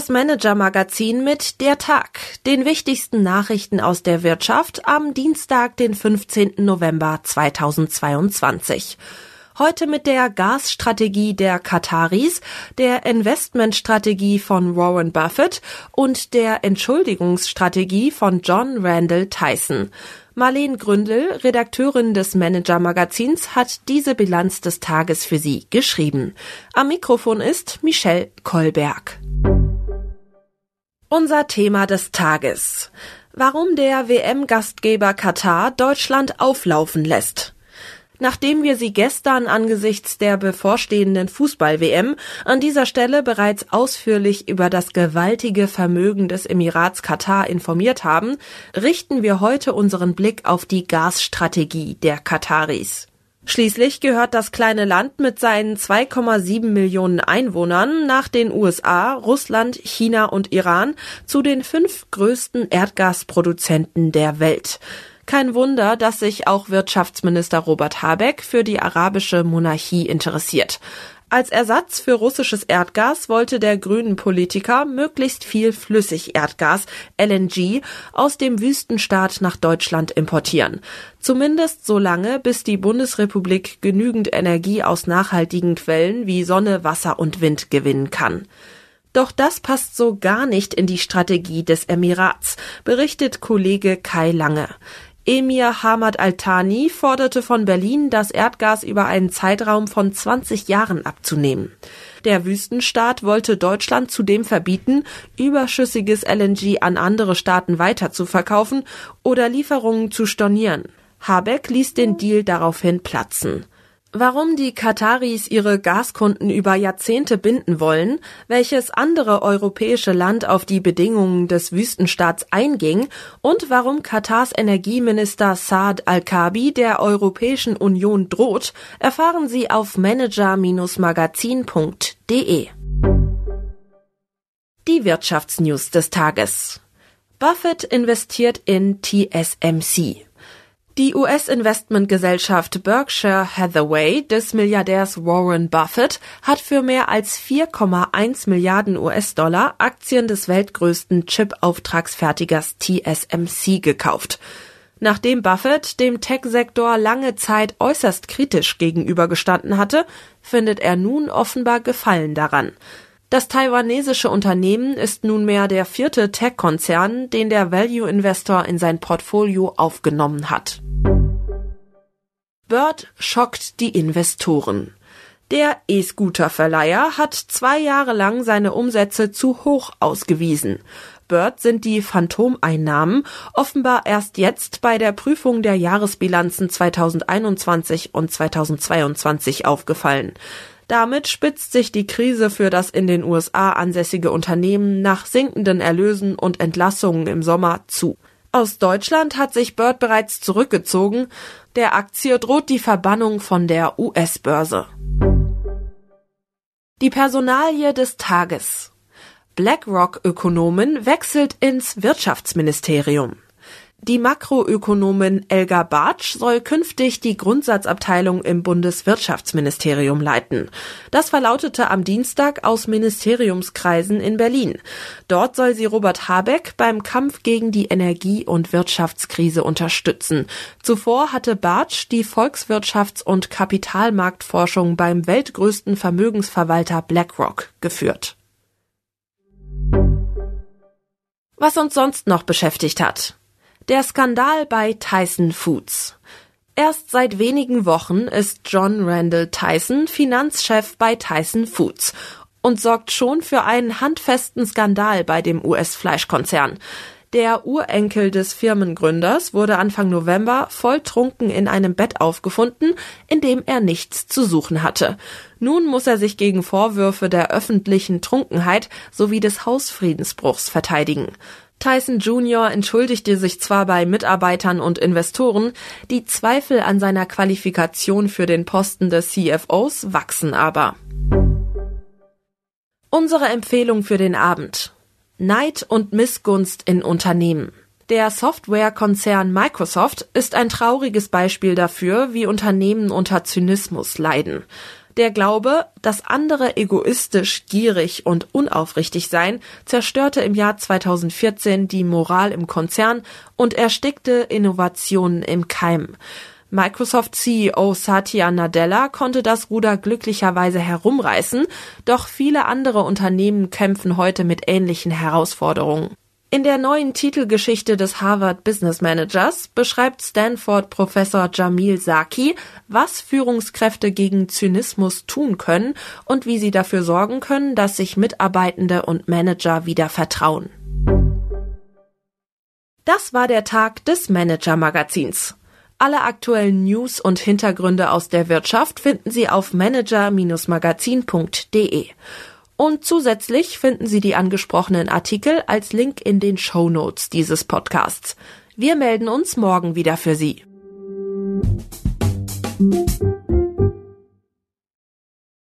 das Manager-Magazin mit Der Tag, den wichtigsten Nachrichten aus der Wirtschaft am Dienstag, den 15. November 2022. Heute mit der Gasstrategie der Kataris, der Investmentstrategie von Warren Buffett und der Entschuldigungsstrategie von John Randall Tyson. Marlene Gründel, Redakteurin des Manager-Magazins, hat diese Bilanz des Tages für Sie geschrieben. Am Mikrofon ist Michelle Kolberg. Unser Thema des Tages. Warum der WM-Gastgeber Katar Deutschland auflaufen lässt nachdem wir Sie gestern angesichts der bevorstehenden Fußball-WM an dieser Stelle bereits ausführlich über das gewaltige Vermögen des Emirats Katar informiert haben, richten wir heute unseren Blick auf die Gasstrategie der Kataris. Schließlich gehört das kleine Land mit seinen 2,7 Millionen Einwohnern nach den USA, Russland, China und Iran zu den fünf größten Erdgasproduzenten der Welt. Kein Wunder, dass sich auch Wirtschaftsminister Robert Habeck für die arabische Monarchie interessiert. Als Ersatz für russisches Erdgas wollte der grünen Politiker möglichst viel Flüssigerdgas LNG aus dem Wüstenstaat nach Deutschland importieren. Zumindest so lange, bis die Bundesrepublik genügend Energie aus nachhaltigen Quellen wie Sonne, Wasser und Wind gewinnen kann. Doch das passt so gar nicht in die Strategie des Emirats, berichtet Kollege Kai Lange. Emir Hamad Al-Thani forderte von Berlin, das Erdgas über einen Zeitraum von 20 Jahren abzunehmen. Der Wüstenstaat wollte Deutschland zudem verbieten, überschüssiges LNG an andere Staaten weiterzuverkaufen oder Lieferungen zu stornieren. Habeck ließ den Deal daraufhin platzen. Warum die Kataris ihre Gaskunden über Jahrzehnte binden wollen, welches andere europäische Land auf die Bedingungen des Wüstenstaats einging und warum Katars Energieminister Saad Al-Kabi der Europäischen Union droht, erfahren Sie auf manager-magazin.de. Die Wirtschaftsnews des Tages. Buffett investiert in TSMC. Die US-Investmentgesellschaft Berkshire Hathaway des Milliardärs Warren Buffett hat für mehr als 4,1 Milliarden US-Dollar Aktien des weltgrößten Chip-Auftragsfertigers TSMC gekauft. Nachdem Buffett dem Tech-Sektor lange Zeit äußerst kritisch gegenübergestanden hatte, findet er nun offenbar Gefallen daran. Das taiwanesische Unternehmen ist nunmehr der vierte Tech-Konzern, den der Value Investor in sein Portfolio aufgenommen hat. Bird schockt die Investoren. Der E-Scooter-Verleiher hat zwei Jahre lang seine Umsätze zu hoch ausgewiesen. Bird sind die Phantomeinnahmen offenbar erst jetzt bei der Prüfung der Jahresbilanzen 2021 und 2022 aufgefallen. Damit spitzt sich die Krise für das in den USA ansässige Unternehmen nach sinkenden Erlösen und Entlassungen im Sommer zu. Aus Deutschland hat sich Bird bereits zurückgezogen. Der Aktie droht die Verbannung von der US-Börse. Die Personalie des Tages. BlackRock-Ökonomin wechselt ins Wirtschaftsministerium. Die Makroökonomin Elga Bartsch soll künftig die Grundsatzabteilung im Bundeswirtschaftsministerium leiten. Das verlautete am Dienstag aus Ministeriumskreisen in Berlin. Dort soll sie Robert Habeck beim Kampf gegen die Energie- und Wirtschaftskrise unterstützen. Zuvor hatte Bartsch die Volkswirtschafts- und Kapitalmarktforschung beim weltgrößten Vermögensverwalter BlackRock geführt. Was uns sonst noch beschäftigt hat. Der Skandal bei Tyson Foods. Erst seit wenigen Wochen ist John Randall Tyson Finanzchef bei Tyson Foods und sorgt schon für einen handfesten Skandal bei dem US-Fleischkonzern. Der Urenkel des Firmengründers wurde Anfang November volltrunken in einem Bett aufgefunden, in dem er nichts zu suchen hatte. Nun muss er sich gegen Vorwürfe der öffentlichen Trunkenheit sowie des Hausfriedensbruchs verteidigen. Tyson Jr. entschuldigte sich zwar bei Mitarbeitern und Investoren, die Zweifel an seiner Qualifikation für den Posten des CFOs wachsen aber. Unsere Empfehlung für den Abend. Neid und Missgunst in Unternehmen. Der Softwarekonzern Microsoft ist ein trauriges Beispiel dafür, wie Unternehmen unter Zynismus leiden. Der Glaube, dass andere egoistisch, gierig und unaufrichtig seien, zerstörte im Jahr 2014 die Moral im Konzern und erstickte Innovationen im Keim. Microsoft CEO Satya Nadella konnte das Ruder glücklicherweise herumreißen, doch viele andere Unternehmen kämpfen heute mit ähnlichen Herausforderungen. In der neuen Titelgeschichte des Harvard Business Managers beschreibt Stanford Professor Jamil Saki, was Führungskräfte gegen Zynismus tun können und wie sie dafür sorgen können, dass sich Mitarbeitende und Manager wieder vertrauen. Das war der Tag des Manager Magazins. Alle aktuellen News und Hintergründe aus der Wirtschaft finden Sie auf manager-magazin.de. Und zusätzlich finden Sie die angesprochenen Artikel als Link in den Show Notes dieses Podcasts. Wir melden uns morgen wieder für Sie.